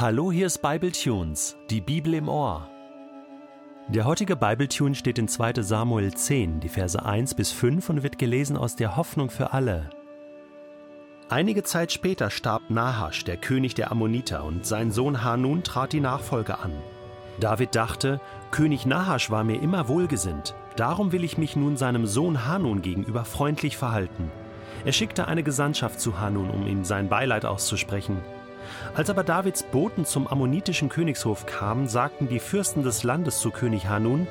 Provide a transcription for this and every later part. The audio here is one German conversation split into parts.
Hallo, hier ist Bible Tunes, die Bibel im Ohr. Der heutige Bibletune steht in 2. Samuel 10, die Verse 1 bis 5 und wird gelesen aus der Hoffnung für alle. Einige Zeit später starb Nahasch, der König der Ammoniter, und sein Sohn Hanun trat die Nachfolge an. David dachte, König Nahasch war mir immer wohlgesinnt, darum will ich mich nun seinem Sohn Hanun gegenüber freundlich verhalten. Er schickte eine Gesandtschaft zu Hanun, um ihm sein Beileid auszusprechen. Als aber Davids Boten zum ammonitischen Königshof kamen, sagten die Fürsten des Landes zu König Hanun: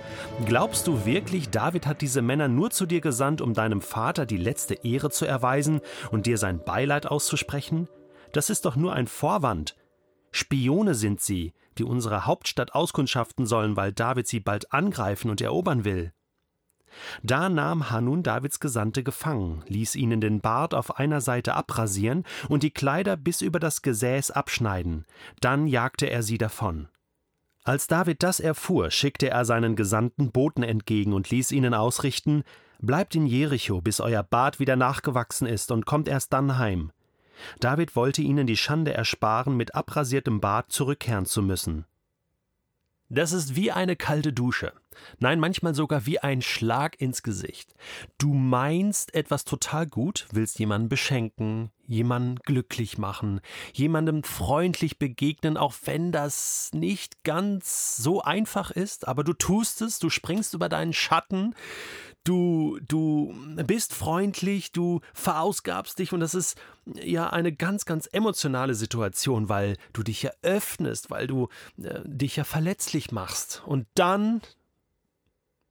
Glaubst du wirklich, David hat diese Männer nur zu dir gesandt, um deinem Vater die letzte Ehre zu erweisen und dir sein Beileid auszusprechen? Das ist doch nur ein Vorwand. Spione sind sie, die unsere Hauptstadt auskundschaften sollen, weil David sie bald angreifen und erobern will. Da nahm Hanun Davids Gesandte gefangen, ließ ihnen den Bart auf einer Seite abrasieren und die Kleider bis über das Gesäß abschneiden, dann jagte er sie davon. Als David das erfuhr, schickte er seinen Gesandten Boten entgegen und ließ ihnen ausrichten Bleibt in Jericho, bis euer Bart wieder nachgewachsen ist, und kommt erst dann heim. David wollte ihnen die Schande ersparen, mit abrasiertem Bart zurückkehren zu müssen. Das ist wie eine kalte Dusche. Nein, manchmal sogar wie ein Schlag ins Gesicht. Du meinst etwas total gut, willst jemanden beschenken, jemanden glücklich machen, jemandem freundlich begegnen, auch wenn das nicht ganz so einfach ist, aber du tust es, du springst über deinen Schatten, du, du bist freundlich, du verausgabst dich und das ist ja eine ganz, ganz emotionale Situation, weil du dich ja öffnest, weil du äh, dich ja verletzlich machst und dann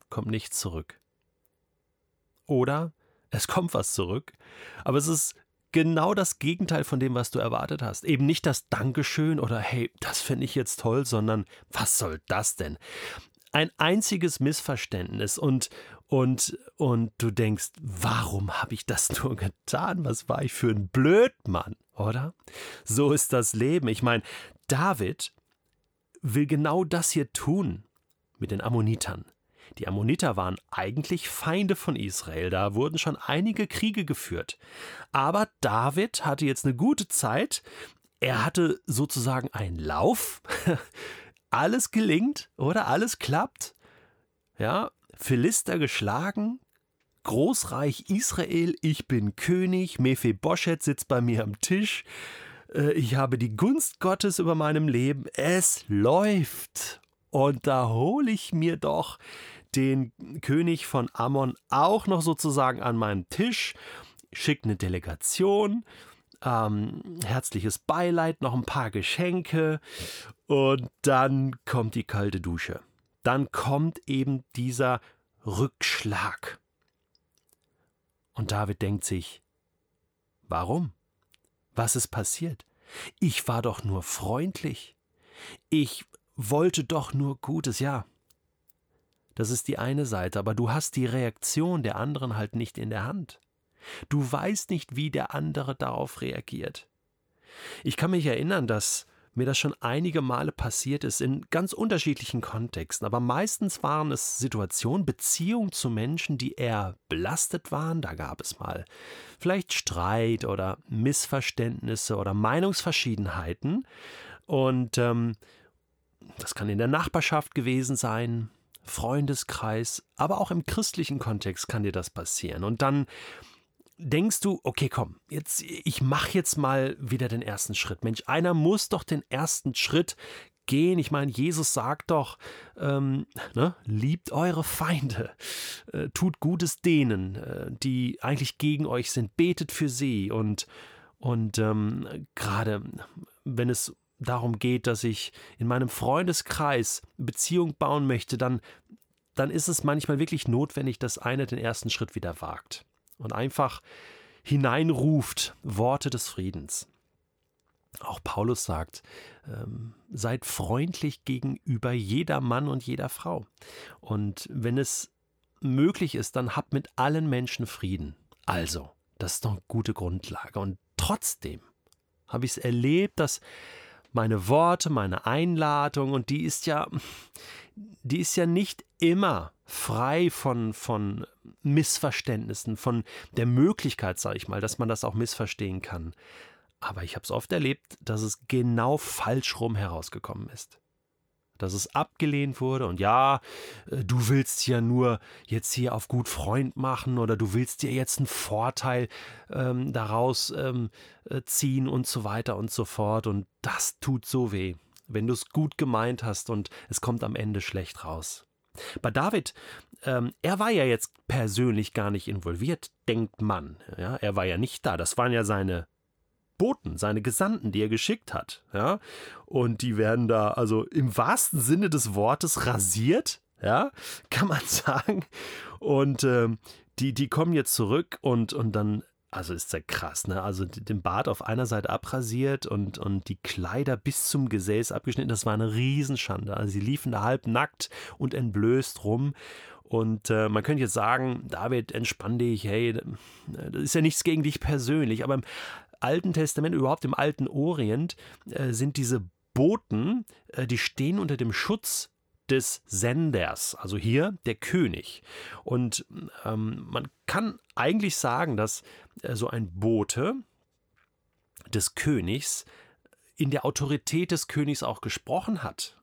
kommt nichts zurück. Oder es kommt was zurück, aber es ist genau das Gegenteil von dem, was du erwartet hast. Eben nicht das Dankeschön oder hey, das finde ich jetzt toll, sondern was soll das denn? Ein einziges Missverständnis und, und, und du denkst, warum habe ich das nur getan? Was war ich für ein Blödmann, oder? So ist das Leben. Ich meine, David will genau das hier tun mit den Ammonitern. Die Ammoniter waren eigentlich Feinde von Israel, da wurden schon einige Kriege geführt. Aber David hatte jetzt eine gute Zeit, er hatte sozusagen einen Lauf, alles gelingt, oder? Alles klappt. Ja, Philister geschlagen, Großreich Israel, ich bin König, Mephibosheth sitzt bei mir am Tisch, äh, ich habe die Gunst Gottes über meinem Leben, es läuft. Und da hole ich mir doch den König von Ammon auch noch sozusagen an meinen Tisch, schickt eine Delegation, ähm, herzliches Beileid, noch ein paar Geschenke und dann kommt die kalte Dusche. Dann kommt eben dieser Rückschlag. Und David denkt sich, warum? Was ist passiert? Ich war doch nur freundlich. Ich wollte doch nur Gutes, ja. Das ist die eine Seite, aber du hast die Reaktion der anderen halt nicht in der Hand. Du weißt nicht, wie der andere darauf reagiert. Ich kann mich erinnern, dass mir das schon einige Male passiert ist, in ganz unterschiedlichen Kontexten, aber meistens waren es Situationen, Beziehungen zu Menschen, die eher belastet waren. Da gab es mal vielleicht Streit oder Missverständnisse oder Meinungsverschiedenheiten. Und ähm, das kann in der Nachbarschaft gewesen sein, Freundeskreis, aber auch im christlichen Kontext kann dir das passieren. Und dann denkst du, okay, komm, jetzt ich mache jetzt mal wieder den ersten Schritt. Mensch, einer muss doch den ersten Schritt gehen. Ich meine, Jesus sagt doch, ähm, ne, liebt eure Feinde, äh, tut Gutes denen, äh, die eigentlich gegen euch sind, betet für sie und und ähm, gerade wenn es darum geht, dass ich in meinem Freundeskreis Beziehung bauen möchte, dann, dann ist es manchmal wirklich notwendig, dass einer den ersten Schritt wieder wagt und einfach hineinruft Worte des Friedens. Auch Paulus sagt, ähm, seid freundlich gegenüber jeder Mann und jeder Frau. Und wenn es möglich ist, dann habt mit allen Menschen Frieden. Also, das ist doch eine gute Grundlage. Und trotzdem habe ich es erlebt, dass meine Worte, meine Einladung und die ist ja, die ist ja nicht immer frei von, von Missverständnissen, von der Möglichkeit, sage ich mal, dass man das auch missverstehen kann. Aber ich habe es oft erlebt, dass es genau falsch rum herausgekommen ist dass es abgelehnt wurde und ja, äh, du willst ja nur jetzt hier auf gut Freund machen oder du willst dir jetzt einen Vorteil ähm, daraus ähm, äh, ziehen und so weiter und so fort und das tut so weh, wenn du es gut gemeint hast und es kommt am Ende schlecht raus. Bei David, ähm, er war ja jetzt persönlich gar nicht involviert, denkt man. Ja, er war ja nicht da. Das waren ja seine Boten, seine Gesandten, die er geschickt hat. Ja? Und die werden da also im wahrsten Sinne des Wortes rasiert, ja, kann man sagen. Und ähm, die, die kommen jetzt zurück und, und dann also ist ja krass, ne? Also den Bart auf einer Seite abrasiert und, und die Kleider bis zum Gesäß abgeschnitten, das war eine Riesenschande. Also sie liefen da halb nackt und entblößt rum. Und äh, man könnte jetzt sagen, David, entspann dich, hey, das ist ja nichts gegen dich persönlich, aber im Alten Testament, überhaupt im alten Orient, äh, sind diese Boten, äh, die stehen unter dem Schutz des Senders, also hier der König. Und ähm, man kann eigentlich sagen, dass äh, so ein Bote des Königs in der Autorität des Königs auch gesprochen hat.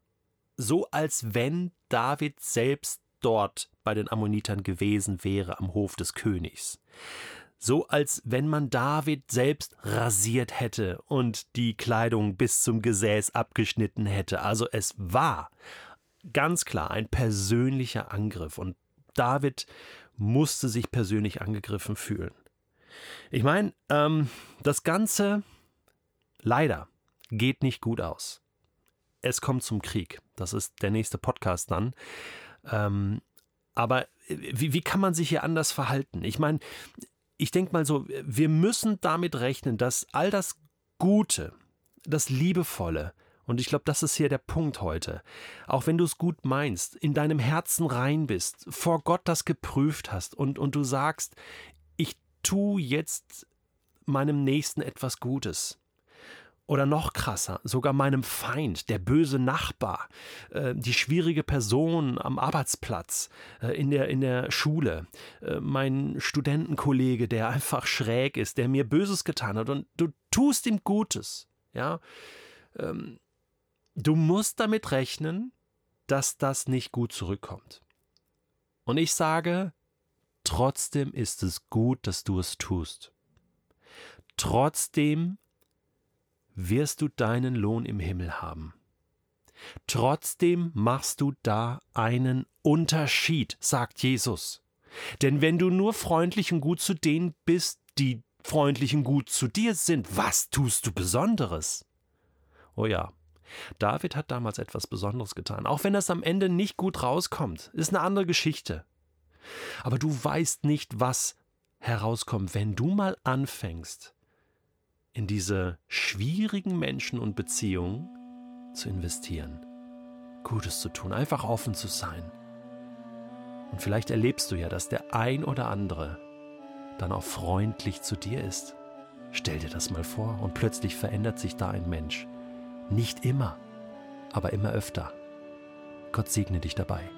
So als wenn David selbst dort bei den Ammonitern gewesen wäre am Hof des Königs so als wenn man David selbst rasiert hätte und die Kleidung bis zum Gesäß abgeschnitten hätte. Also es war ganz klar ein persönlicher Angriff und David musste sich persönlich angegriffen fühlen. Ich meine, ähm, das Ganze leider geht nicht gut aus. Es kommt zum Krieg. Das ist der nächste Podcast dann. Ähm, aber wie, wie kann man sich hier anders verhalten? Ich meine, ich denke mal so, wir müssen damit rechnen, dass all das Gute, das Liebevolle, und ich glaube, das ist hier der Punkt heute. Auch wenn du es gut meinst, in deinem Herzen rein bist, vor Gott das geprüft hast und, und du sagst, ich tue jetzt meinem Nächsten etwas Gutes. Oder noch krasser, sogar meinem Feind, der böse Nachbar, äh, die schwierige Person am Arbeitsplatz, äh, in, der, in der Schule, äh, mein Studentenkollege, der einfach schräg ist, der mir Böses getan hat und du tust ihm Gutes. Ja, ähm, du musst damit rechnen, dass das nicht gut zurückkommt. Und ich sage, trotzdem ist es gut, dass du es tust. Trotzdem wirst du deinen Lohn im Himmel haben. Trotzdem machst du da einen Unterschied, sagt Jesus. Denn wenn du nur freundlich und gut zu denen bist, die freundlich und gut zu dir sind, was tust du Besonderes? Oh ja, David hat damals etwas Besonderes getan, auch wenn das am Ende nicht gut rauskommt, ist eine andere Geschichte. Aber du weißt nicht, was herauskommt, wenn du mal anfängst, in diese schwierigen Menschen und Beziehungen zu investieren. Gutes zu tun, einfach offen zu sein. Und vielleicht erlebst du ja, dass der ein oder andere dann auch freundlich zu dir ist. Stell dir das mal vor und plötzlich verändert sich da ein Mensch. Nicht immer, aber immer öfter. Gott segne dich dabei.